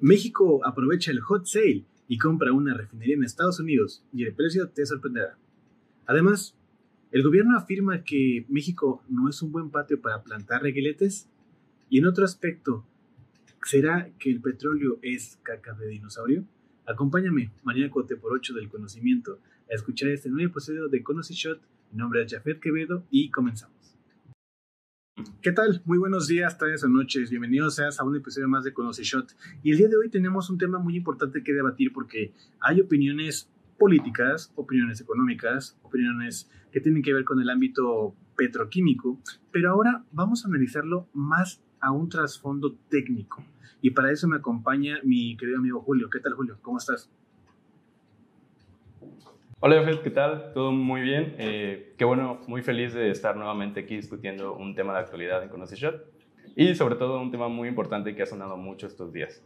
México aprovecha el hot sale y compra una refinería en Estados Unidos y el precio te sorprenderá. Además, el gobierno afirma que México no es un buen patio para plantar reguiletes y en otro aspecto, ¿será que el petróleo es caca de dinosaurio? Acompáñame, mañana Cote por 8 del conocimiento, a escuchar este nuevo episodio de Conoce Shot. Mi nombre es Jafet Quevedo y comenzamos. ¿Qué tal? Muy buenos días, tardes o noches. Bienvenidos seas a un episodio más de Conoce Shot. Y el día de hoy tenemos un tema muy importante que debatir porque hay opiniones políticas, opiniones económicas, opiniones que tienen que ver con el ámbito petroquímico, pero ahora vamos a analizarlo más a un trasfondo técnico. Y para eso me acompaña mi querido amigo Julio. ¿Qué tal, Julio? ¿Cómo estás? Hola, Fred, ¿qué tal? Todo muy bien. Eh, qué bueno, muy feliz de estar nuevamente aquí discutiendo un tema de actualidad en Conoce Shot y sobre todo un tema muy importante que ha sonado mucho estos días.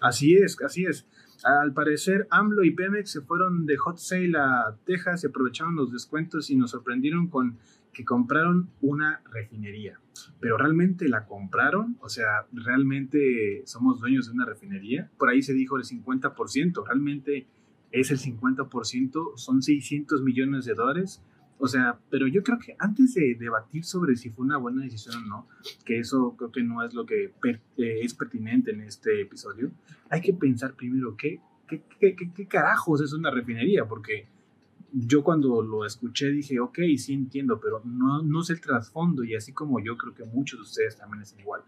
Así es, así es. Al parecer, AMLO y Pemex se fueron de hot sale a Texas y aprovecharon los descuentos y nos sorprendieron con que compraron una refinería. Pero realmente la compraron, o sea, realmente somos dueños de una refinería. Por ahí se dijo el 50%, realmente es el 50%, son 600 millones de dólares. O sea, pero yo creo que antes de debatir sobre si fue una buena decisión o no, que eso creo que no es lo que eh, es pertinente en este episodio, hay que pensar primero qué, qué, qué, qué, carajos es una refinería, porque yo cuando lo escuché dije, ok, sí entiendo, pero no, no sé el trasfondo y así como yo creo que muchos de ustedes también es igual.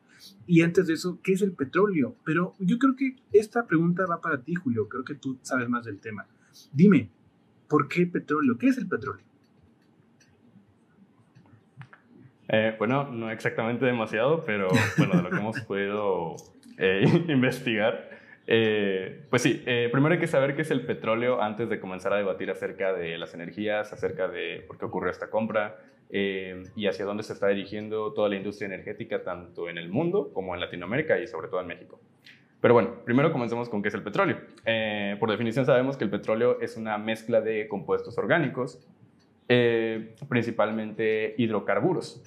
Y antes de eso, ¿qué es el petróleo? Pero yo creo que esta pregunta va para ti, Julio, creo que tú sabes más del tema. Dime, ¿por qué petróleo? ¿Qué es el petróleo? Eh, bueno, no exactamente demasiado, pero bueno, de lo que hemos podido eh, investigar. Eh, pues sí, primero hay que saber qué es el petróleo antes de comenzar a debatir acerca de las energías, acerca de por qué ocurrió esta compra y hacia dónde se está dirigiendo toda la industria energética, tanto en el mundo como en Latinoamérica y sobre todo en México. Pero bueno, primero comencemos con qué es el petróleo. por definición sabemos que el petróleo es una mezcla de compuestos orgánicos, principalmente hidrocarburos.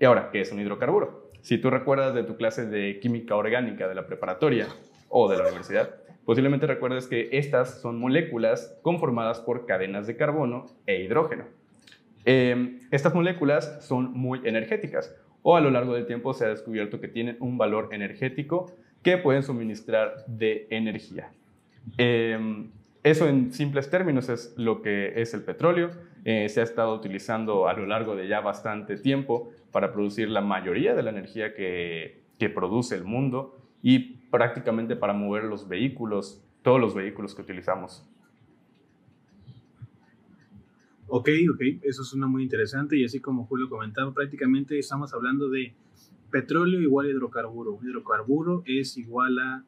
Y ahora, ¿qué es un hidrocarburo? Si tú recuerdas de tu clase de química orgánica de la preparatoria o de la universidad, posiblemente recuerdes que estas son moléculas conformadas por cadenas de carbono e hidrógeno. Em, estas moléculas son muy energéticas o a lo largo del tiempo se ha descubierto que tienen un valor energético que pueden suministrar de energía. Em, eso en simples términos es lo que es el petróleo. Eh, se ha estado utilizando a lo largo de ya bastante tiempo para producir la mayoría de la energía que, que produce el mundo y prácticamente para mover los vehículos, todos los vehículos que utilizamos. Ok, ok, eso suena muy interesante y así como Julio comentaba, prácticamente estamos hablando de petróleo igual a hidrocarburo. Hidrocarburo es igual a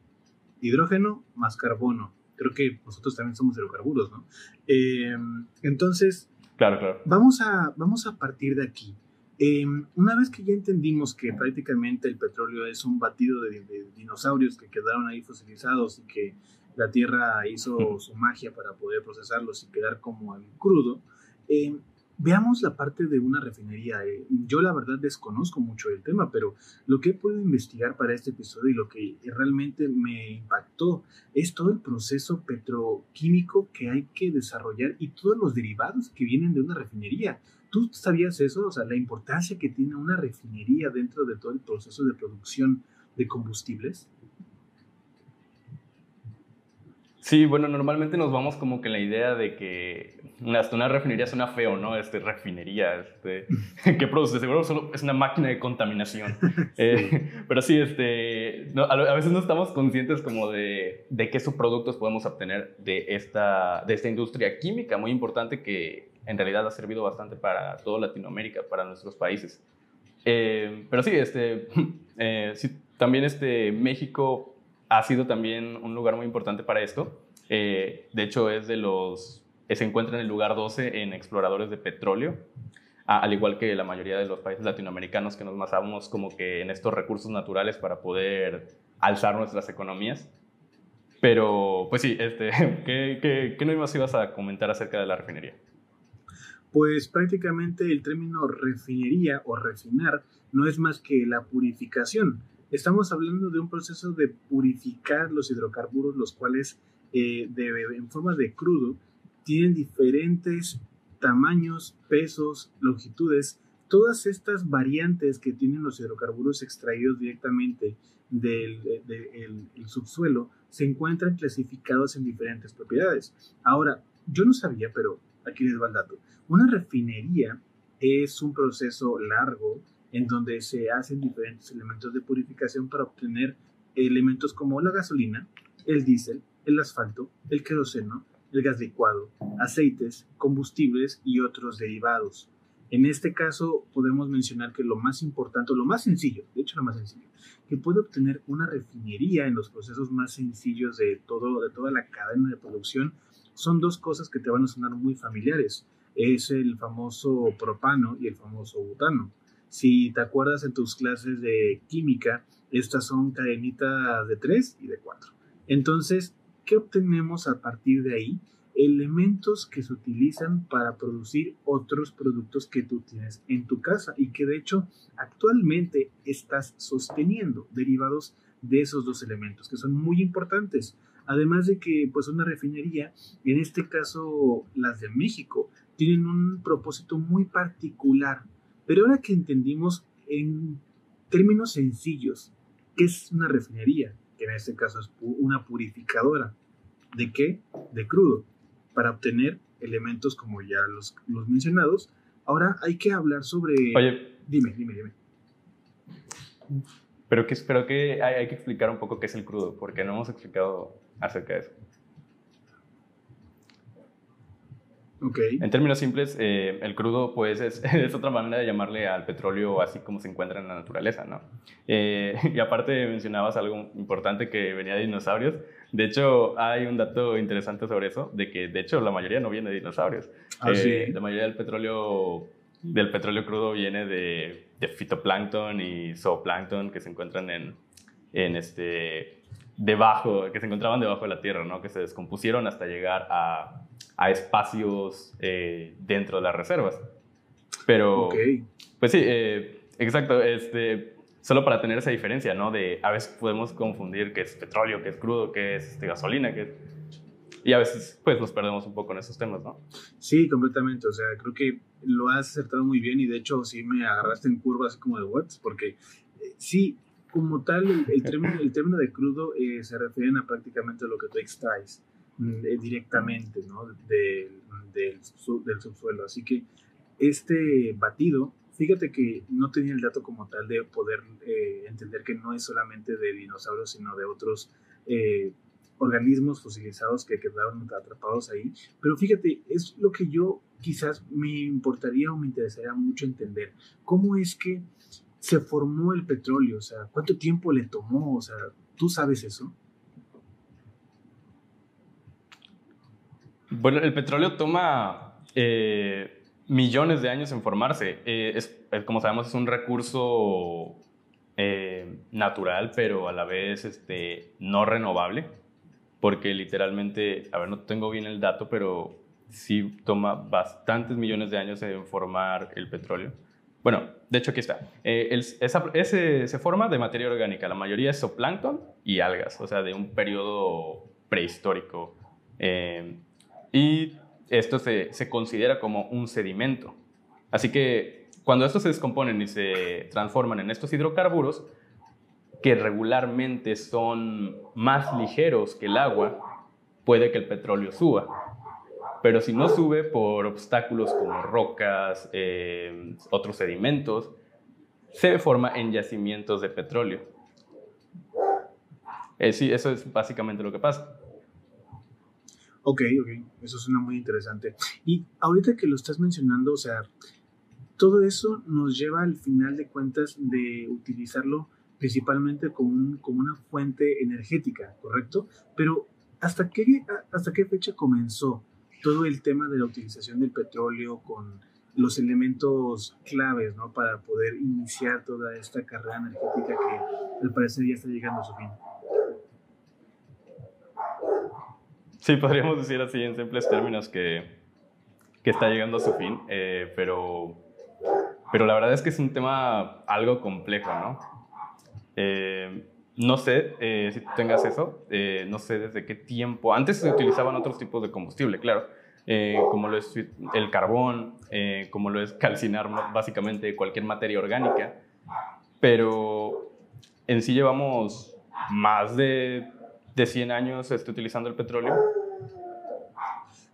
hidrógeno más carbono. Creo que nosotros también somos hidrocarburos, ¿no? Eh, entonces, claro, claro. Vamos, a, vamos a partir de aquí. Em, una vez que ya entendimos que prácticamente el petróleo es un batido de, dinosaurios que quedaron ahí fosilizados y que la Tierra hizo su magia para poder procesarlos y quedar como el crudo, em, veamos la parte de una refinería. Eh, yo la verdad desconozco mucho el tema, pero lo que he podido investigar para este episodio y lo que realmente me impactó es todo el proceso petroquímico que hay que desarrollar y todos los derivados que vienen de una refinería. ¿Tú sabías eso? O sea, la importancia que tiene una refinería dentro de todo el proceso de producción de combustibles. Sí, bueno, normalmente nos vamos como que la idea de que hasta una refinería suena feo, ¿no? Este, refinería, este, ¿qué produce? Seguro solo es una máquina de contaminación. Eh, pero sí, este, a, veces no estamos conscientes como de, de qué subproductos podemos obtener de esta, de esta industria química muy importante que en realidad ha servido bastante para toda Latinoamérica, para nuestros países. Eh, pero sí, este, eh, sí, también este, México ha sido también un lugar muy importante para esto. Eh, de hecho, es de los, se encuentra en el lugar 12 en exploradores de petróleo, al igual que la mayoría de los países latinoamericanos que nos basamos como que en estos recursos naturales para poder alzar nuestras economías. Pero, pues sí, este, ¿qué, qué, qué más ibas a comentar acerca de la refinería? pues prácticamente el término refinería o refinar no es más que la purificación. estamos hablando de un proceso de purificar los hidrocarburos, los cuales eh, en forma de crudo tienen diferentes tamaños, pesos, longitudes, todas estas variantes que tienen los hidrocarburos extraídos directamente del, subsuelo se encuentran clasificados en diferentes propiedades. Ahora, yo no sabía, pero aquí les va el dato. Una refinería es un proceso largo en donde se hacen diferentes elementos de purificación para obtener elementos como la gasolina, el diésel, el asfalto, el queroseno, el gas licuado, aceites, combustibles y otros derivados. En este caso podemos mencionar que lo más importante, lo más sencillo, de hecho lo más sencillo, que puede obtener una refinería en los procesos más sencillos de, todo, de toda la cadena de producción, son dos cosas que te van a sonar muy familiares. Es el famoso propano y el famoso butano. Si te acuerdas en tus clases de química, estas son cadenitas de 3 y de 4. Entonces, ¿qué obtenemos a partir de ahí? Elementos que se utilizan para producir otros productos que tú tienes en tu casa y que de hecho actualmente estás sosteniendo derivados de esos dos elementos que son muy importantes. Además de que pues una refinería, en este caso las de México, tienen un propósito muy particular. Pero ahora que entendimos en términos sencillos qué es una refinería, que en este caso es una purificadora. ¿De qué? De crudo, para obtener elementos como ya los, los mencionados. Ahora hay que hablar sobre... Oye. Dime, dime, dime. Pero que, espero que hay, hay que explicar un poco qué es el crudo, porque no hemos explicado acerca de eso. En términos simples, eh, el crudo pues es, es, otra manera de llamarle al petróleo así como se encuentra en la naturaleza, ¿no? Eh, y aparte mencionabas algo importante que venía de dinosaurios. De hecho, hay un dato interesante sobre eso, de que de hecho la mayoría no viene de dinosaurios. Ah, eh, la mayoría del petróleo, del petróleo crudo viene de, de fitoplancton y zooplancton que se encuentran en, en este, debajo, que se encontraban debajo de la Tierra, ¿no? Que se descompusieron hasta llegar a a espacios eh, dentro de las reservas. Pero, pues sí, eh, exacto, este, solo para tener esa diferencia, ¿no? De a veces podemos confundir qué es petróleo, qué es crudo, qué es este, gasolina, qué es... Y a veces, pues, nos perdemos un poco en esos temas, ¿no? Sí, completamente. O sea, creo que lo has acertado muy bien y de hecho sí me agarraste en curva así como de what, porque eh, sí, como tal, el, término, de crudo se refiere a prácticamente lo que tú extraes. Eh, directamente ¿no? del, subsuelo. Así que este batido, fíjate que no tenía el dato como tal de poder eh, entender que no es solamente de dinosaurios, sino de otros eh, organismos fosilizados que quedaron atrapados ahí. Pero fíjate, es lo que yo quizás me importaría o me interesaría mucho entender. ¿Cómo es que se formó el petróleo? O sea, ¿cuánto tiempo le tomó? O sea, ¿tú sabes eso? Bueno, el petróleo toma eh, millones de años en formarse. Eh, es, como sabemos, es un recurso eh, natural, pero a la vez este, no renovable, porque literalmente, a ver, no tengo bien el dato, pero sí toma bastantes millones de años en formar el petróleo. Bueno, de hecho aquí está. ese, se forma de materia orgánica. La mayoría es zooplancton y algas, o sea, de un periodo prehistórico. Y esto se, se considera como un sedimento. Así que cuando estos se descomponen y se transforman en estos hidrocarburos, que regularmente son más ligeros que el agua, puede que el petróleo suba. Pero si no sube por obstáculos como rocas, eh, otros sedimentos, se forma en yacimientos de petróleo. Eh, sí, eso es básicamente lo que pasa. Ok, ok, eso suena muy interesante. Y ahorita que lo estás mencionando, o sea, todo eso nos lleva al final de cuentas de utilizarlo principalmente como, como una fuente energética, ¿correcto? Pero ¿hasta qué, ¿hasta qué fecha comenzó todo el tema de la utilización del petróleo con los elementos claves, ¿no? Para poder iniciar toda esta carrera energética que al parecer ya está llegando a su fin. Sí, podríamos decir así en simples términos que, que está llegando a su fin, eh, pero, pero la verdad es que es un tema algo complejo, ¿no? Eh, no sé eh, si tengas eso, eh, no sé desde qué tiempo. Antes se utilizaban otros tipos de combustible, claro, como lo es el carbón, como lo es calcinar básicamente cualquier materia orgánica, pero en sí llevamos más de, de 100 años este, utilizando el petróleo.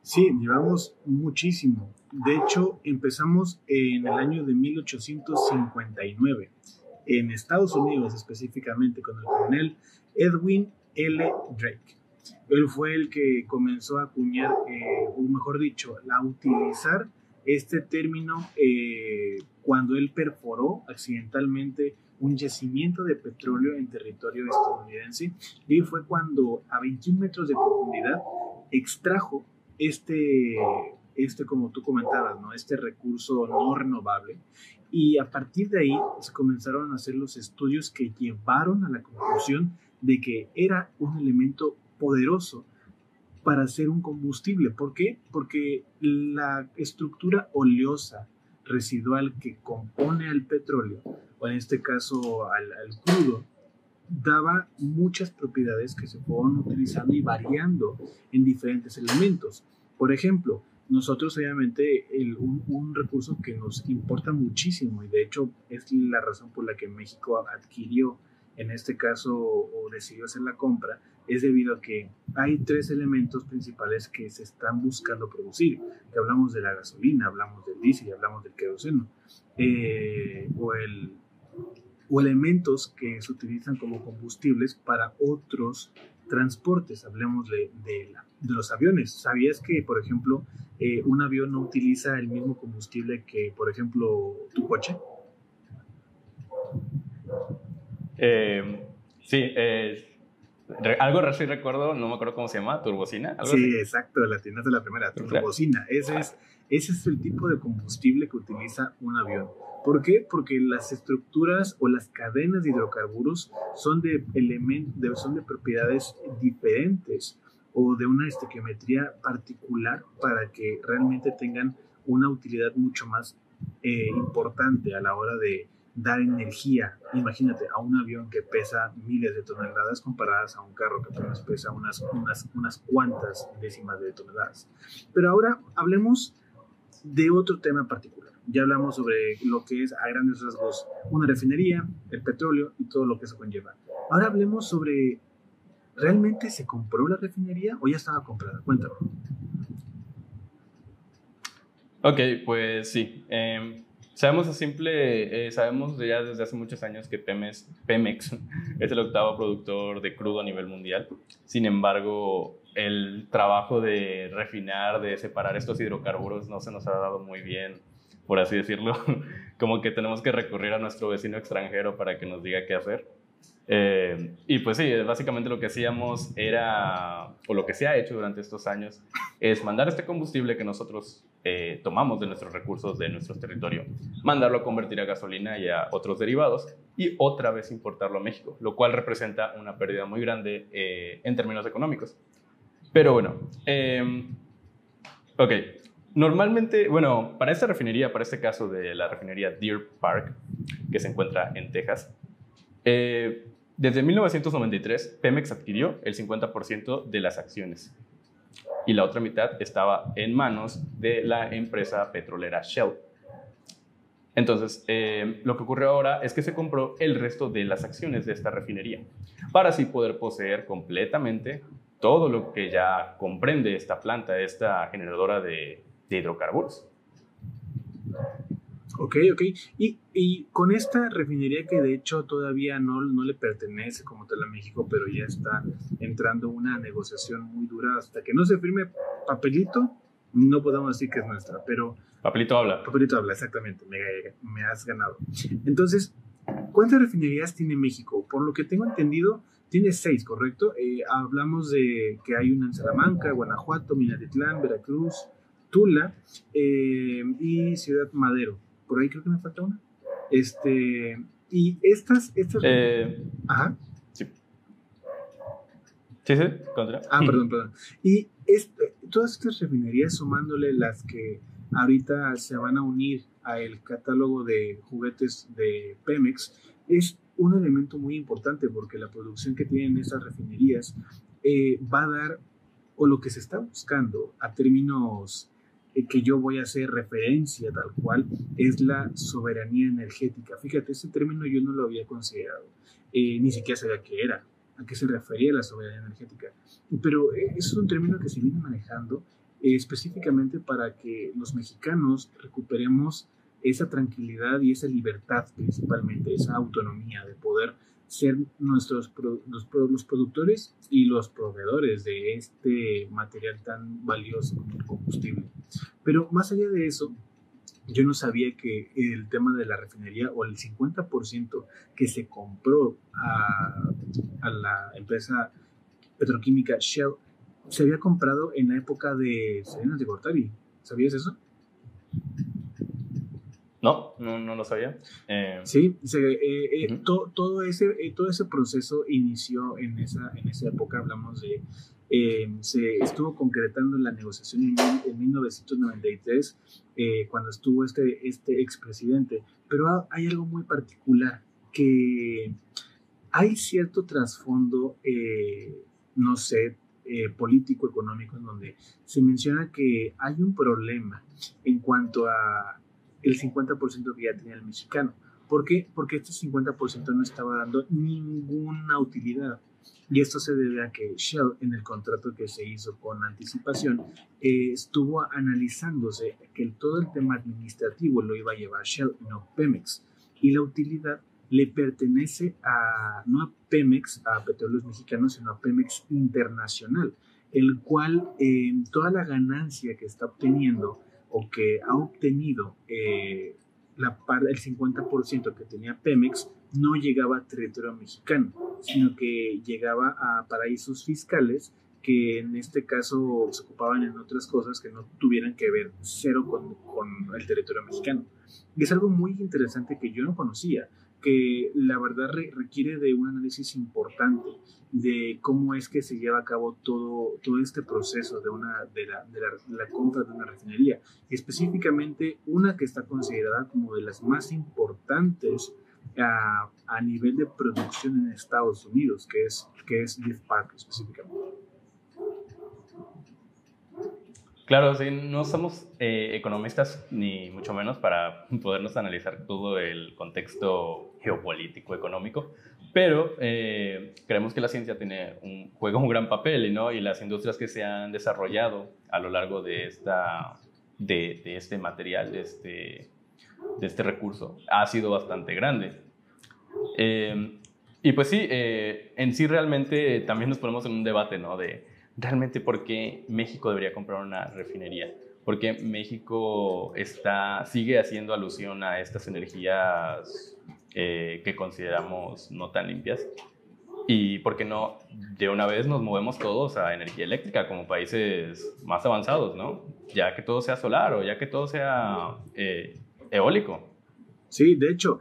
Sí, llevamos muchísimo. De hecho, empezamos en el año de 1859 en Estados Unidos específicamente con el coronel Edwin L. Drake. Él fue el que comenzó a acuñar, eh, o mejor dicho, a utilizar este término eh, cuando él perforó accidentalmente un yacimiento de petróleo en territorio estadounidense y fue cuando a 21 metros de profundidad extrajo este, este como tú comentabas, ¿no? este recurso no renovable y a partir de ahí se comenzaron a hacer los estudios que llevaron a la conclusión de que era un elemento poderoso para hacer un combustible. ¿Por qué? Porque la estructura oleosa residual que compone al petróleo, o en este caso al crudo, daba muchas propiedades que se fueron utilizando y variando en diferentes elementos. Por ejemplo, nosotros obviamente un, recurso que nos importa muchísimo y de hecho es la razón por la que México adquirió en este caso o decidió hacer la compra es debido a que hay tres elementos principales que se están buscando producir. Que hablamos de la gasolina, hablamos del diésel y hablamos del queroseno. Eh, o, el, o elementos que se utilizan como combustibles para otros transportes. Hablemos de los aviones. ¿Sabías que, por ejemplo, eh, un avión no utiliza el mismo combustible que, por ejemplo, tu coche? Eh, sí, eh, algo así recuerdo, no me acuerdo cómo se llama, turbocina. sí, exacto, la tienda de la primera, turbocina. Ese es, ese es el tipo de combustible que utiliza un avión. ¿Por qué? Porque las estructuras o las cadenas de hidrocarburos son de, son de propiedades diferentes o de una estequiometría particular para que realmente tengan una utilidad mucho más eh, importante a la hora de dar energía. Imagínate a un avión que pesa miles de toneladas comparadas a un carro que apenas pesa unas, unas, unas cuantas décimas de toneladas. Pero ahora hablemos de otro tema particular. Ya hablamos sobre lo que es a grandes rasgos una refinería, el petróleo y todo lo que se conlleva. Ahora hablemos sobre ¿Realmente se compró la refinería o ya estaba comprada? Cuéntame. Ok, pues sí. Em, sabemos simple, eh, sabemos ya desde hace muchos años que Pemex, Pemex es el octavo productor de crudo a nivel mundial. Sin embargo, el trabajo de refinar, de separar estos hidrocarburos no se nos ha dado muy bien, por así decirlo. Como que tenemos que recurrir a nuestro vecino extranjero para que nos diga qué hacer. Eh, y pues sí, básicamente lo que hacíamos era, o lo que se ha hecho durante estos años, es mandar este combustible que nosotros eh, tomamos de nuestros recursos, de nuestro territorio, mandarlo a convertir a gasolina y a otros derivados y otra vez importarlo a México, lo cual representa una pérdida muy grande eh, en términos económicos. Pero bueno, em, ok, normalmente, bueno, para esta refinería, para este caso de la refinería Deer Park, que se encuentra en Texas, eh, desde 1993, Pemex adquirió el 50% de las acciones y la otra mitad estaba en manos de la empresa petrolera Shell. Entonces, eh, lo que ocurrió ahora es que se compró el resto de las acciones de esta refinería para así poder poseer completamente todo lo que ya comprende esta planta, esta generadora de hidrocarburos. Ok, ok. Y, y, con esta refinería que de hecho todavía no, no le pertenece como tal a México, pero ya está entrando una negociación muy dura hasta que no se firme papelito, no podemos decir que es nuestra, pero... Papelito habla. Papelito habla, exactamente, me, me has ganado. Entonces, ¿cuántas refinerías tiene México? Por lo que tengo entendido, tiene seis, ¿correcto? Eh, hablamos de que hay una en Salamanca, Guanajuato, Minatitlán, Veracruz, Tula eh, y Ciudad Madero por ahí creo que me falta una. Este, y estas, estas... Eh, Ajá. Sí. Sí, sí, contra. Ah, perdón, perdón. Y este, todas estas refinerías, sumándole las que ahorita se van a unir al catálogo de juguetes de Pemex, es un elemento muy importante porque la producción que tienen esas refinerías eh, va a dar, o lo que se está buscando a términos que yo voy a hacer referencia tal cual, es la soberanía energética. Fíjate, ese término yo no lo había considerado, eh, ni siquiera sabía qué era, a qué se refería la soberanía energética. Pero eso es un término que se viene manejando específicamente para que los mexicanos recuperemos esa tranquilidad y esa libertad principalmente, esa autonomía de poder ser nuestros los, productores y los proveedores de este material tan valioso como el combustible. Pero más allá de eso, yo no sabía que el tema de la refinería o el 50% que se compró a, a la empresa petroquímica Shell se había comprado en la época de Salinas de Gortari. ¿Sabías eso? No, no, no lo sabía. Eh, sí, eh, eh, todo, ese, todo ese proceso inició en esa, en esa época, hablamos de, se estuvo concretando la negociación en, en 1993, cuando estuvo este, este expresidente, pero hay algo muy particular, que hay cierto trasfondo, no sé, político, económico, en donde se menciona que hay un problema en cuanto a el 50% que ya tenía el mexicano. ¿Por qué? Porque este 50% no estaba dando ninguna utilidad. Y esto se debe a que Shell, en el contrato que se hizo con anticipación, eh, estuvo analizándose que todo el tema administrativo lo iba a llevar Shell, no Pemex. Y la utilidad le pertenece a, no a Pemex, a Petróleos Mexicanos, sino a Pemex Internacional, el cual eh, toda la ganancia que está obteniendo o que ha obtenido eh, la el 50% que tenía Pemex no llegaba a territorio mexicano, sino que llegaba a paraísos fiscales que en este caso se ocupaban en otras cosas que no tuvieran que ver cero con, con el territorio mexicano. Y es algo muy interesante que yo no conocía que la verdad requiere de un análisis importante de cómo es que se lleva a cabo todo, todo este proceso de, una, de, la, de, la, compra de una refinería. específicamente una que está considerada como de las más importantes a, a nivel de producción en Estados Unidos, que es, que es Deep Park específicamente. Claro, sí, no somos eh, economistas ni mucho menos para podernos analizar todo el contexto geopolítico, económico, pero eh, creemos que la ciencia tiene un, juega un gran papel ¿no? y las industrias que se han desarrollado a lo largo de, esta, de, este material, de este, de este recurso, ha sido bastante grande. Eh, y pues sí, en sí realmente también nos ponemos en un debate ¿no? de realmente por qué México debería comprar una refinería. Porque México está, sigue haciendo alusión a estas energías eh, que consideramos no tan limpias. Y por qué no de una vez nos movemos todos a energía eléctrica como países más avanzados, ¿no? Ya que todo sea solar o ya que todo sea eh, eólico. Sí, de hecho,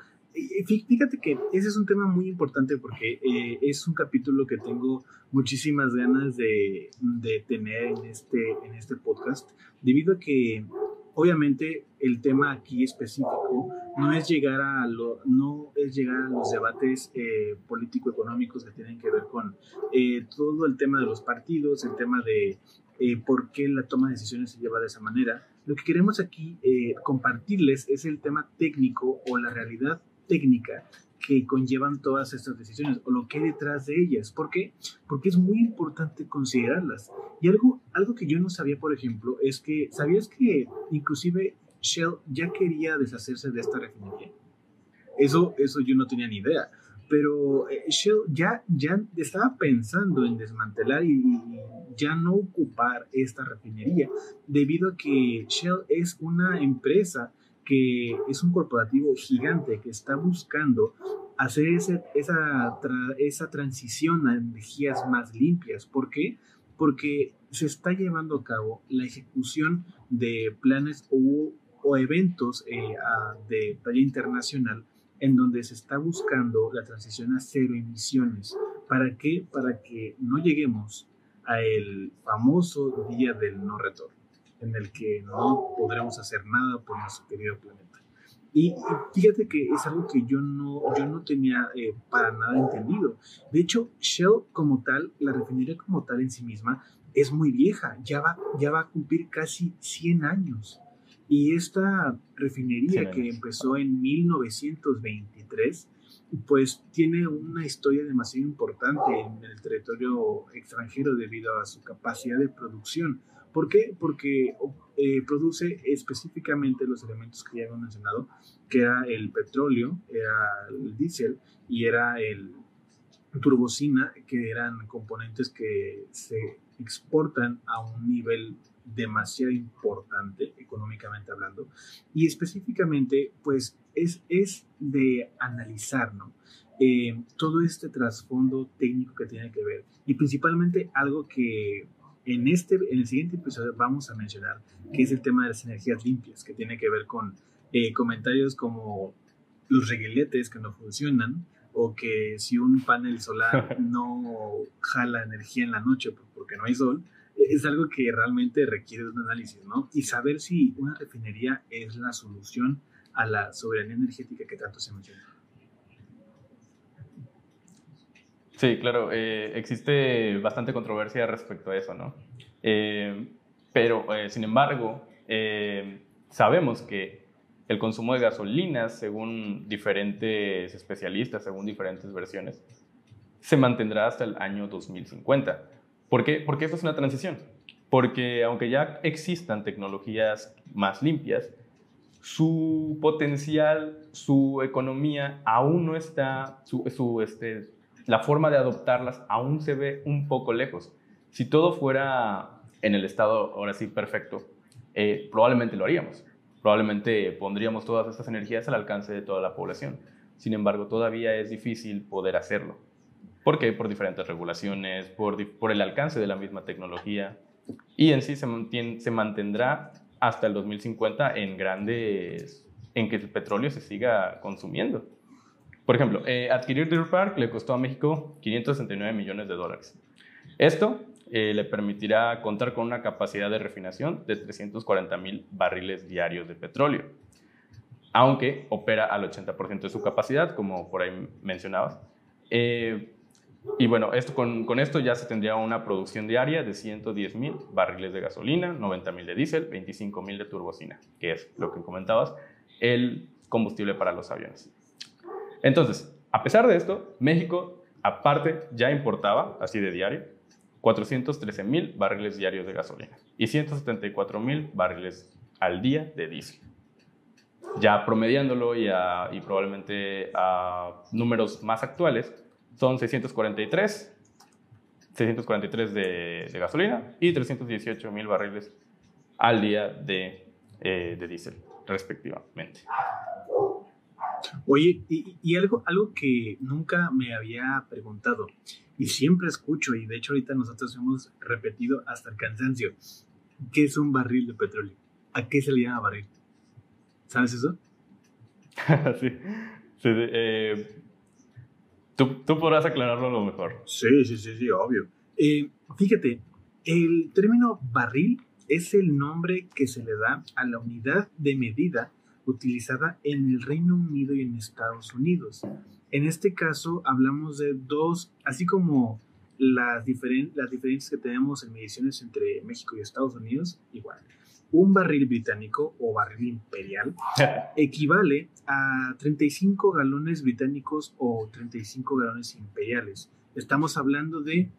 Fíjate que ese es un tema muy importante porque eh, es un capítulo que tengo muchísimas ganas de, de, tener en este, en este podcast, debido a que obviamente el tema aquí específico no es llegar a, lo, no es llegar a los debates eh, político-económicos que tienen que ver con eh, todo el tema de los partidos, el tema de por qué la toma de decisiones se lleva de esa manera. Lo que queremos aquí compartirles es el tema técnico o la realidad técnica que conllevan todas estas decisiones o lo que hay detrás de ellas. ¿Por qué? Porque es muy importante considerarlas. Y algo, algo que yo no sabía, por ejemplo, es que, ¿sabías que inclusive Shell ya quería deshacerse de esta refinería? Eso, eso yo no tenía ni idea. Pero eh, Shell ya, ya estaba pensando en desmantelar y, y ya no ocupar esta refinería, debido a que Shell es una empresa que es un corporativo gigante que está buscando hacer esa, esa transición a energías más limpias. ¿Por qué? Porque se está llevando a cabo la ejecución de planes o, eventos eh, de talla internacional en donde se está buscando la transición a cero emisiones. ¿Para qué? Para que no lleguemos al famoso día del no retorno en el que no podremos hacer nada por nuestro querido planeta. Y, fíjate que es algo que yo no, yo no tenía eh, para nada entendido. De hecho, Shell como tal, la refinería como tal en sí misma, es muy vieja, ya va, ya va a cumplir casi 100 años. Y esta refinería que empezó en 1923, pues tiene una historia demasiado importante en el territorio extranjero debido a su capacidad de producción. ¿Por qué? Porque eh, produce específicamente los elementos que ya hemos mencionado, que era el petróleo, era el diésel y era el turbocina, que eran componentes que se exportan a un nivel demasiado importante económicamente hablando y específicamente pues es, es de analizar ¿no? Eh, todo este trasfondo técnico que tiene que ver y principalmente algo que en, este, en el siguiente episodio vamos a mencionar, que es el tema de las energías limpias, que tiene que ver con eh, comentarios como los reguiletes que no funcionan, o que si un panel solar no jala energía en la noche porque no hay sol, es algo que realmente requiere un análisis, ¿no? Y saber si una refinería es la solución a la soberanía energética que tanto se menciona. Sí, claro, eh, existe bastante controversia respecto a eso, ¿no? Eh, pero, eh, sin embargo, sabemos que el consumo de gasolinas, según diferentes especialistas, según diferentes versiones, se mantendrá hasta el año 2050. ¿Por qué? Porque esto es una transición. Porque aunque ya existan tecnologías más limpias, su potencial, su economía aún no está, su, su este, la forma de adoptarlas aún se ve un poco lejos. Si todo fuera en el estado ahora sí perfecto, eh, probablemente lo haríamos. Probablemente pondríamos todas estas energías al alcance de toda la población. Sin embargo, todavía es difícil poder hacerlo. ¿Por qué? Por diferentes regulaciones, por, el alcance de la misma tecnología. Y en sí se, se mantendrá hasta el 2050 en grandes, en que el petróleo se siga consumiendo. Por ejemplo, eh, adquirir Deer Park le costó a México 569 millones de dólares. Esto eh, le permitirá contar con una capacidad de refinación de 340 mil barriles diarios de petróleo, aunque opera al 80% de su capacidad, como por ahí mencionabas. Eh, y bueno, esto, con, con, esto ya se tendría una producción diaria de 110 mil barriles de gasolina, 90 mil de diésel, 25 mil de turbocina, que es lo que comentabas, el combustible para los aviones. Entonces, a pesar de esto, México, aparte, ya importaba, así de diario, 413 mil barriles diarios de gasolina y 174 mil barriles al día de diésel. Ya promediándolo y, probablemente a números más actuales, son 643, 643 de, de gasolina y 318 mil barriles al día de, eh, de diésel, respectivamente. Oye, y, algo, algo que nunca me había preguntado y siempre escucho, y de hecho ahorita nosotros hemos repetido hasta el cansancio, ¿qué es un barril de petróleo? ¿A qué se le llama barril? ¿Sabes eso? sí, sí, eh, tú, tú, podrás aclararlo a lo mejor. Sí, sí, sí, sí, obvio. Eh, fíjate, el término barril es el nombre que se le da a la unidad de medida utilizada en el Reino Unido y en Estados Unidos. En este caso hablamos de dos, así como las, las diferencias que tenemos en mediciones entre México y Estados Unidos, igual. Un barril británico o barril imperial equivale a 35 galones británicos o 35 galones imperiales. Estamos hablando de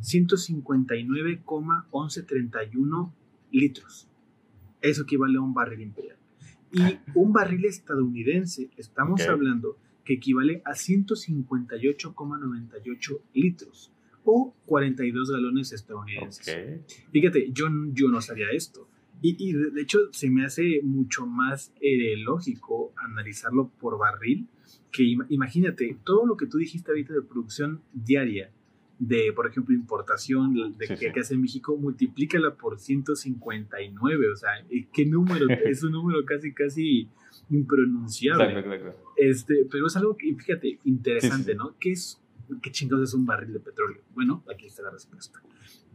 159,1131 litros. Eso equivale a un barril imperial. Y un barril estadounidense, estamos hablando que equivale a 158,98 litros o 42 galones estadounidenses. Fíjate, yo, yo no sabía esto. Y, y, de hecho se me hace mucho más eh, lógico analizarlo por barril, que imagínate, todo lo que tú dijiste ahorita de producción diaria, de, por ejemplo, importación de que, hace México, multiplícala por 159, o sea, ¿qué número? es un número casi, casi impronunciable. Este, pero es algo que, fíjate, interesante, ¿no? ¿Qué es ¿qué chingados es un barril de petróleo? Bueno, aquí está la respuesta.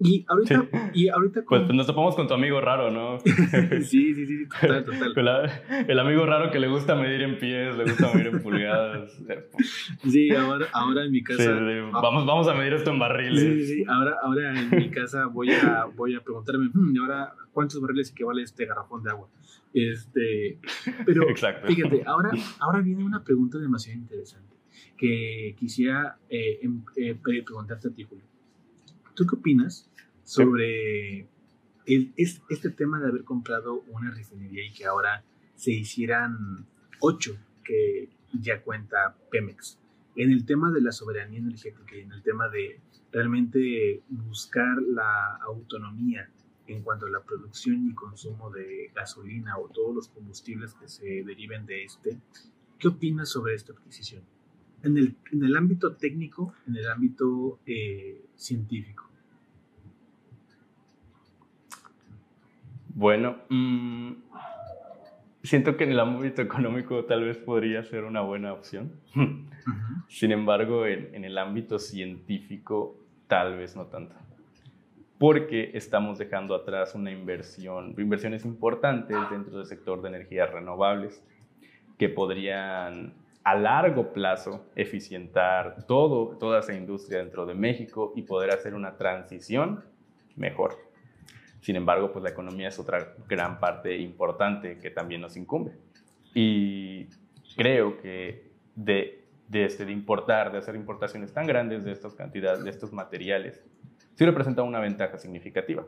Y ahorita, y ahorita pues, pues, nos topamos con tu amigo raro, ¿no? sí, sí, sí, total, total. el amigo raro que le gusta medir en pies, le gusta medir en pulgadas. sí, ahora, ahora en mi casa... vamos, vamos a medir esto en barriles. Sí, sí, ahora, ahora en mi casa voy a, voy a preguntarme, hmm, ¿y ahora cuántos barriles equivale este garrafón de agua? Este, pero fíjate, ahora, ahora viene una pregunta demasiado interesante que quisiera eh, em, eh, preguntarte a ti, Julio. ¿Tú qué opinas sobre el, este tema de haber comprado una refinería y que ahora se hicieran ocho que ya cuenta Pemex? En el tema de la soberanía energética y en el tema de realmente buscar la autonomía en cuanto a la producción y consumo de gasolina o todos los combustibles que se deriven de este, ¿qué opinas sobre esta adquisición? En el, en el ámbito técnico, en el ámbito eh, científico. Bueno, mm, siento que en el ámbito económico tal vez podría ser una buena opción. Sin embargo, en, el ámbito científico tal vez no tanto. Porque estamos dejando atrás una inversión, inversiones importantes dentro del sector de energías renovables que podrían a largo plazo eficientar todo, toda esa industria dentro de México y poder hacer una transición mejor. Sin embargo, pues la economía es otra gran parte importante que también nos incumbe. Y creo que de, de, este, de importar, de hacer importaciones tan grandes de estas cantidades, de estos materiales, sí representa una ventaja significativa.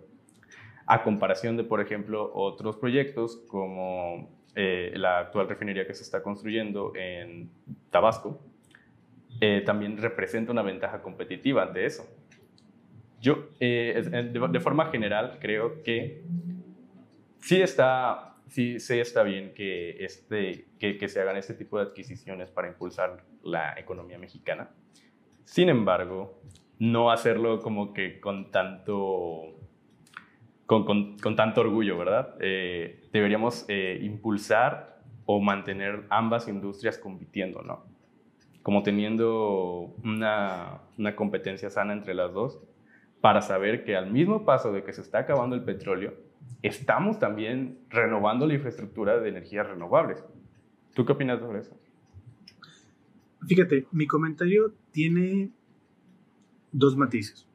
A comparación de, por ejemplo, otros proyectos como eh, la actual refinería que se está construyendo en Tabasco, eh, también representa una ventaja competitiva ante eso. Yo, eh, de, forma general, creo que sí está, sí, sí está bien que, este, que, que, se hagan este tipo de adquisiciones para impulsar la economía mexicana. Sin embargo, no hacerlo como que con tanto, con, con, con tanto orgullo, ¿verdad? Eh, deberíamos eh, impulsar o mantener ambas industrias compitiendo, ¿no? Como teniendo una, una competencia sana entre las dos para saber que al mismo paso de que se está acabando el petróleo, estamos también renovando la infraestructura de energías renovables. ¿Tú qué opinas sobre eso? Fíjate, mi comentario tiene dos matices.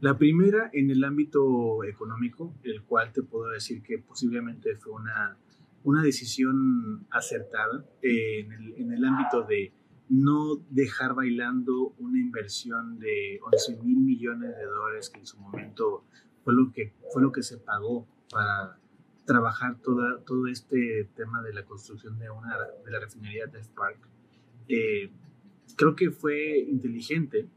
La primera en el ámbito económico, el cual te puedo decir que posiblemente fue una, una decisión acertada en el, en el ámbito de no dejar bailando una inversión de 11 mil millones de dólares que en su momento fue lo que, fue lo que se pagó para trabajar toda, todo este tema de la construcción de, una, de la refinería de Park. Eh, creo que fue inteligente,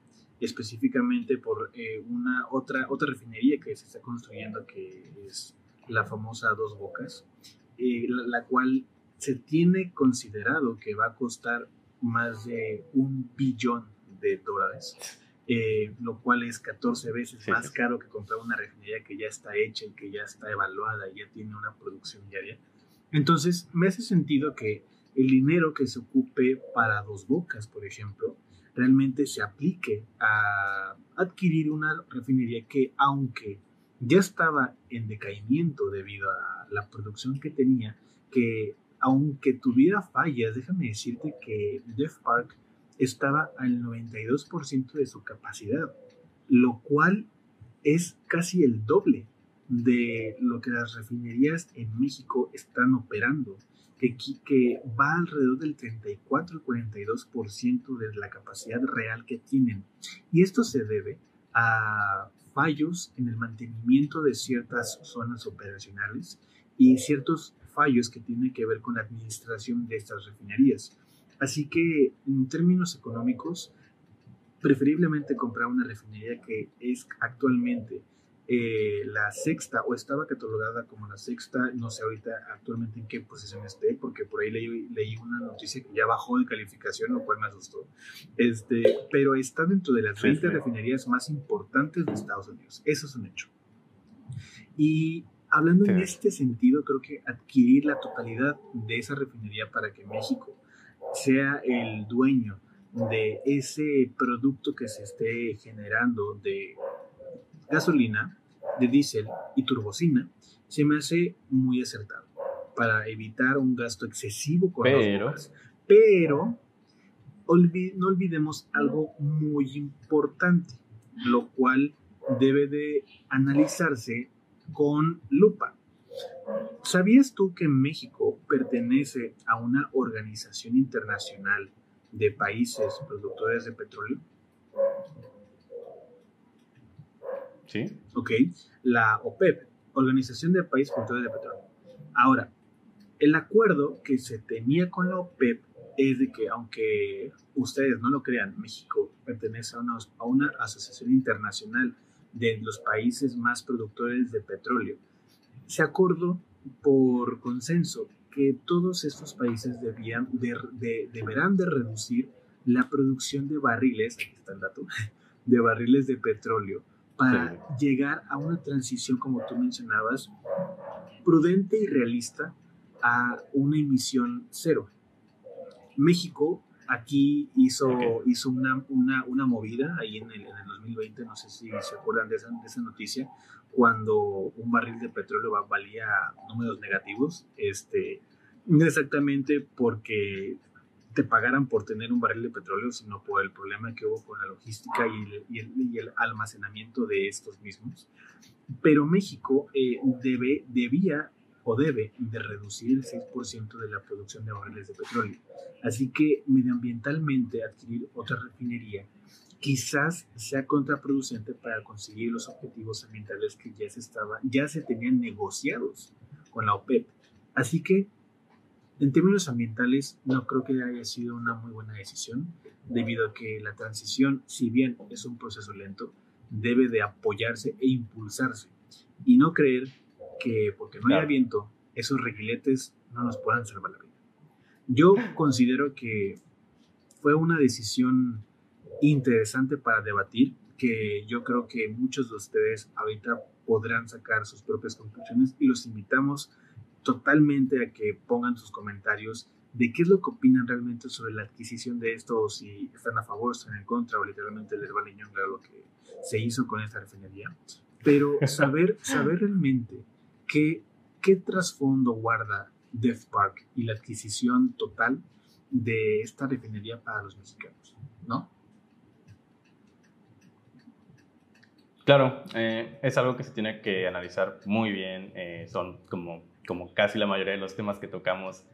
específicamente por eh, una otra, otra refinería que se está construyendo, que es la famosa Dos Bocas, eh, la cual se tiene considerado que va a costar más de un billón de dólares, eh, lo cual es 14 veces más caro que comprar una refinería que ya está hecha y que ya está evaluada y ya tiene una producción diaria. Entonces, me hace sentido que el dinero que se ocupe para dos bocas, por ejemplo, realmente se aplique a adquirir una refinería que, aunque ya estaba en decaimiento debido a la producción que tenía, que aunque tuviera fallas, déjame decirte que Death Park estaba al 92% de su capacidad, lo cual es casi el doble de lo que las refinerías en México están operando, que, va alrededor del 34 42% de la capacidad real que tienen. Y esto se debe a fallos en el mantenimiento de ciertas zonas operacionales y ciertos fallos que tienen que ver con la administración de estas refinerías. Así que en términos económicos, preferiblemente comprar una refinería que es actualmente eh, la sexta o estaba catalogada como la sexta, no sé ahorita actualmente en qué posición esté, porque por ahí leí, leí, una noticia que ya bajó de calificación, lo cual me asustó, este, pero está dentro de las 20 refinerías más importantes de Estados Unidos, eso es un hecho. Y Hablando en este sentido, creo que adquirir la totalidad de esa refinería para que México sea el dueño de ese producto que se esté generando de gasolina, de diésel y turbocina, se me hace muy acertado para evitar un gasto excesivo con Pero- los bombas. Pero olvi- no olvidemos algo muy importante, lo cual debe de analizarse con lupa. ¿Sabías tú que México pertenece a una organización internacional de países productores de petróleo? ¿Sí? ¿ok? La OPEP, Organización de Países Productores de Petróleo. Ahora, el acuerdo que se tenía con la OPEP es de que, aunque ustedes no lo crean, México pertenece a una, asociación internacional de los países más productores de petróleo. Se acordó por consenso que todos estos países deberán de reducir la producción de barriles, está dato, de barriles de petróleo para llegar a una transición, como tú mencionabas, prudente y realista a una emisión cero. México aquí hizo, Ok. hizo una, una, una movida ahí en el, en el 2020, no sé si se acuerdan de esa, de esa noticia, cuando un barril de petróleo va- valía números negativos, este, exactamente porque te pagaran por tener un barril de petróleo, sino por el problema que hubo con la logística y el, y el- y el almacenamiento de estos mismos. Pero México eh, debe, debía o debe de reducir el 6% de la producción de barriles de petróleo. Así que medioambientalmente adquirir otra refinería quizás sea contraproducente para conseguir los objetivos ambientales que ya se, estaba, ya se tenían negociados con la OPEP. Así que en términos ambientales no creo que haya sido una muy buena decisión debido a que la transición, si bien es un proceso lento, debe de apoyarse e impulsarse y no creer que porque no haya viento, esos reguiletes no nos puedan salvar la vida. Yo considero que fue una decisión interesante para debatir, que yo creo que muchos de ustedes ahorita podrán sacar sus propias conclusiones y los invitamos totalmente a que pongan sus comentarios de qué es lo que opinan realmente sobre la adquisición de esto, o si están a favor, están en contra, o literalmente les vale ñonga lo que se hizo con esta refinería. Pero saber, saber realmente qué, qué trasfondo guarda Death Park y la adquisición total de esta refinería para los mexicanos, ¿no? Claro, eh, es algo que se tiene que analizar muy bien. eh, son como, como casi la mayoría de los temas que tocamos,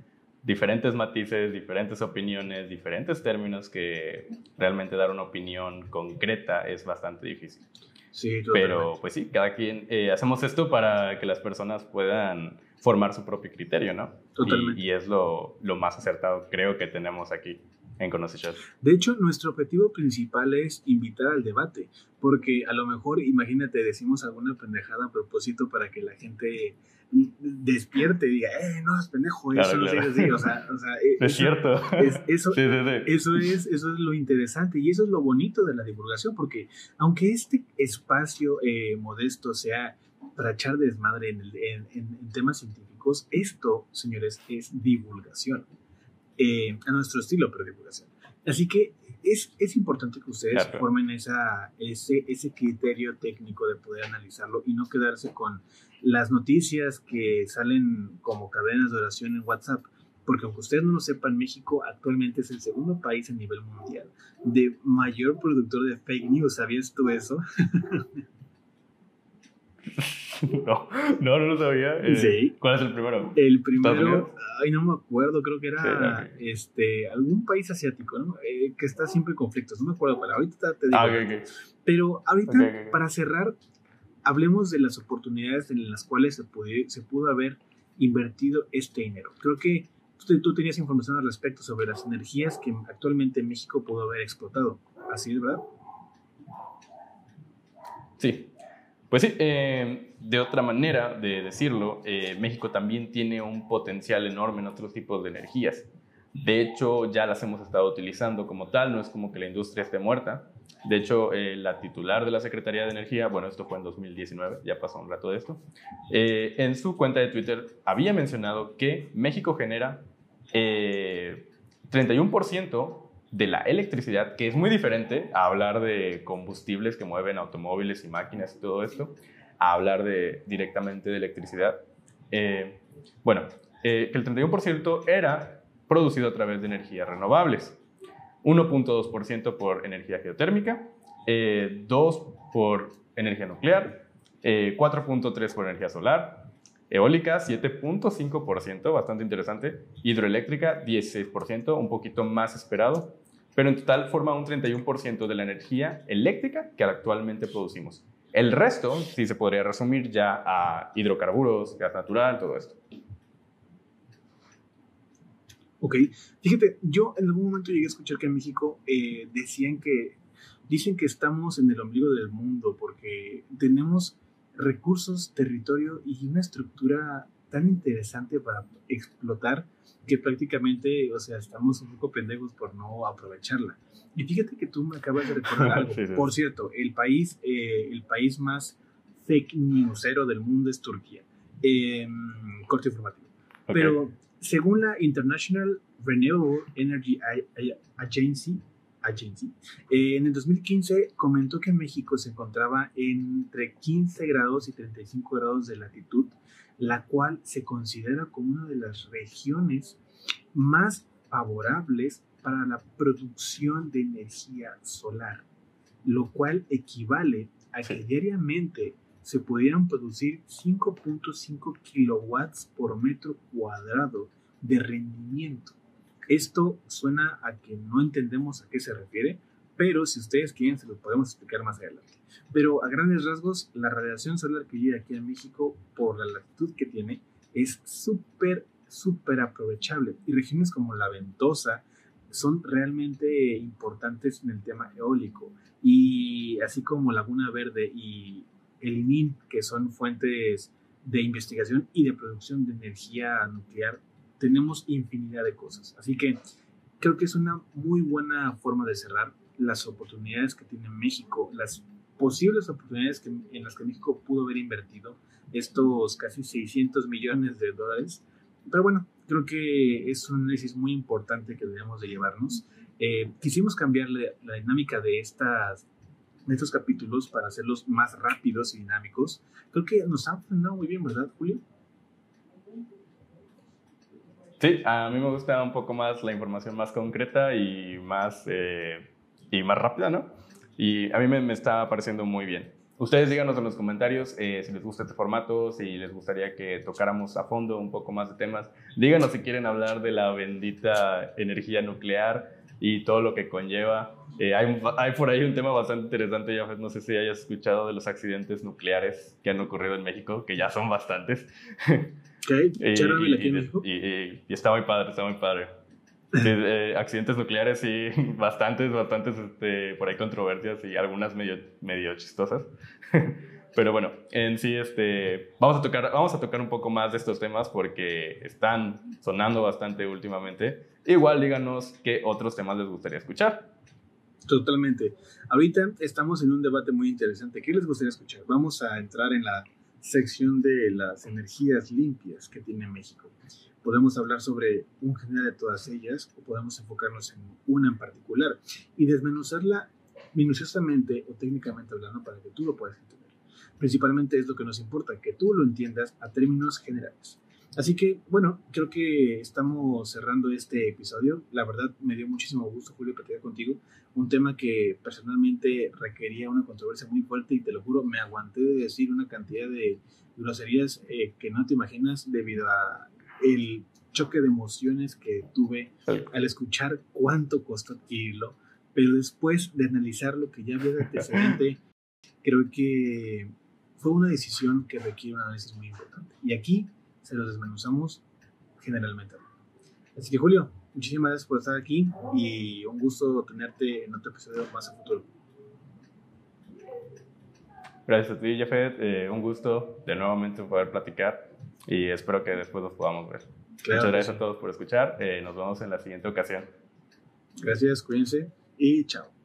diferentes matices, diferentes opiniones, diferentes términos que realmente dar una opinión concreta es bastante difícil. Sí, Pero pues sí, cada quien, eh, hacemos esto para que las personas puedan formar su propio criterio, ¿no? Totalmente. Y, y es lo, lo más acertado, creo que tenemos aquí en Conoce Chat. De hecho, nuestro objetivo principal es invitar al debate, porque a lo mejor, imagínate, decimos alguna pendejada a propósito para que la gente despierte y diga, eh, no, es pendejo, eso Claro, no sé así, o sea, o sea, eh, Es eso- cierto. es- eso, sí, sí, sí. Eso es, eso es lo interesante y eso es lo bonito de la divulgación, porque aunque este espacio eh, modesto sea para echar desmadre en, el- en- en- en temas científicos, esto, señores, es divulgación. Eh, a nuestro estilo, pero divulgación. Así que es, es importante que ustedes Claro. formen esa, ese, ese criterio técnico de poder analizarlo y no quedarse con las noticias que salen como cadenas de oración en WhatsApp. Porque aunque ustedes no lo sepan, México actualmente es el segundo país a nivel mundial de mayor productor de fake news. ¿Sabías tú eso? No, no, no lo sabía. Eh, Sí. ¿Cuál es el primero? El ¿Estados primero, ay, no me acuerdo, creo que era Sí, este, algún país asiático, ¿no? Eh, que está siempre en conflictos, no me acuerdo, pero ahorita te digo. Ah. Pero ahorita, para cerrar, hablemos de las oportunidades en las cuales se, pude- se pudo haber invertido este dinero. Creo que tú, tú tenías información al respecto sobre las energías que actualmente México pudo haber explotado. Así es, ¿verdad? Sí. Pues sí, eh, de otra manera de decirlo, eh, México también tiene un potencial enorme en otros tipos de energías. De hecho, ya las hemos estado utilizando como tal, no es como que la industria esté muerta. De hecho, eh, la titular de la Secretaría de Energía, bueno, esto fue en 2019, ya pasó un rato de esto, eh, en su cuenta de Twitter había mencionado que México genera eh, 31% de la electricidad, que es muy diferente a hablar de combustibles que mueven automóviles y máquinas y todo esto, a hablar de, directamente de electricidad. Eh, bueno, eh, que el 31% era producido a través de energías renovables, 1.2% por energía geotérmica, 2% eh, por energía nuclear, 4.3% por energía solar, eólica 7.5%, bastante interesante, hidroeléctrica 16%, un poquito más esperado, pero en total forma un 31% de la energía eléctrica que actualmente producimos. El resto sí se podría resumir ya a hidrocarburos, gas natural, todo esto. Ok, fíjate, yo en algún momento llegué a escuchar que en México eh, decían que, dicen que estamos en el ombligo del mundo porque tenemos recursos, territorio y una estructura tan interesante para explotar que prácticamente, o sea, estamos un poco pendejos por no aprovecharla. Y fíjate que tú me acabas de recordar algo. Por cierto, el país, eh, el país más fake newsero del mundo es Turquía. Eh, corte informativo. Pero según la International Renewable Energy Agency, Agency. Eh, en el 2015 comentó que México se encontraba entre 15 grados y 35 grados de latitud, la cual se considera como una de las regiones más favorables para la producción de energía solar, lo cual equivale a que diariamente se pudieran producir 5.5 kilowatts por metro cuadrado de rendimiento. Esto suena a que no entendemos a qué se refiere, pero si ustedes quieren se lo podemos explicar más adelante. Pero a grandes rasgos, la radiación solar que llega aquí a México por la latitud que tiene es súper, súper aprovechable. Y regiones como la Ventosa son realmente importantes en el tema eólico. Y así como Laguna Verde y el ININ, que son fuentes de investigación y de producción de energía nuclear tenemos infinidad de cosas. Así que creo que es una muy buena forma de cerrar las oportunidades que tiene México, las posibles oportunidades que, en las que México pudo haber invertido estos casi 600 millones de dólares. Pero bueno, creo que es un análisis muy importante que debemos de llevarnos. Eh, quisimos cambiar la, dinámica de, estas, de estos capítulos para hacerlos más rápidos y dinámicos. Creo que nos ha funcionado muy bien, ¿verdad, Julio? Sí, a mí me gusta un poco más la información más concreta y más, eh, y más rápida, ¿no? Y a mí me, está pareciendo muy bien. Ustedes díganos en los comentarios eh, si les gusta este formato, si les gustaría que tocáramos a fondo un poco más de temas. Díganos si quieren hablar de la bendita energía nuclear y todo lo que conlleva. Eh, hay, hay, por ahí un tema bastante interesante, ya no sé si hayas escuchado de los accidentes nucleares que han ocurrido en México, que ya son bastantes. y, está muy padre, está muy padre. Eh, accidentes nucleares, sí, bastantes, bastantes este, por ahí controversias y algunas medio, medio chistosas. Pero bueno, en sí, este, vamos, a tocar, vamos a tocar un poco más de estos temas porque están sonando bastante últimamente. Igual díganos qué otros temas les gustaría escuchar. Totalmente. Ahorita estamos en un debate muy interesante. ¿Qué les gustaría escuchar? Vamos a entrar en la sección de las energías limpias que tiene México. Podemos hablar sobre un general de todas ellas o podemos enfocarnos en una en particular y desmenuzarla minuciosamente o técnicamente hablando para que tú lo puedas entender. Principalmente es lo que nos importa, que tú lo entiendas a términos generales. Así que, bueno, creo que estamos cerrando este episodio. La verdad, me dio muchísimo gusto, Julio, platicar contigo. Un tema que personalmente requería una controversia muy fuerte y te lo juro, me aguanté de decir una cantidad de groserías eh, que no te imaginas debido a el choque de emociones que tuve al escuchar cuánto costó adquirirlo. Pero después de analizar lo que ya había de antecedente, creo que fue una decisión que requiere un análisis muy importante. Y aquí se los desmenuzamos generalmente. Así que Julio, muchísimas gracias por estar aquí y un gusto tenerte en otro episodio más a futuro. Gracias a ti, Jeffet. Eh, un gusto de nuevamente poder platicar y espero que después nos podamos ver. Muchas gracias a todos por escuchar. Eh, nos vemos en la siguiente ocasión. Gracias, cuídense y chao.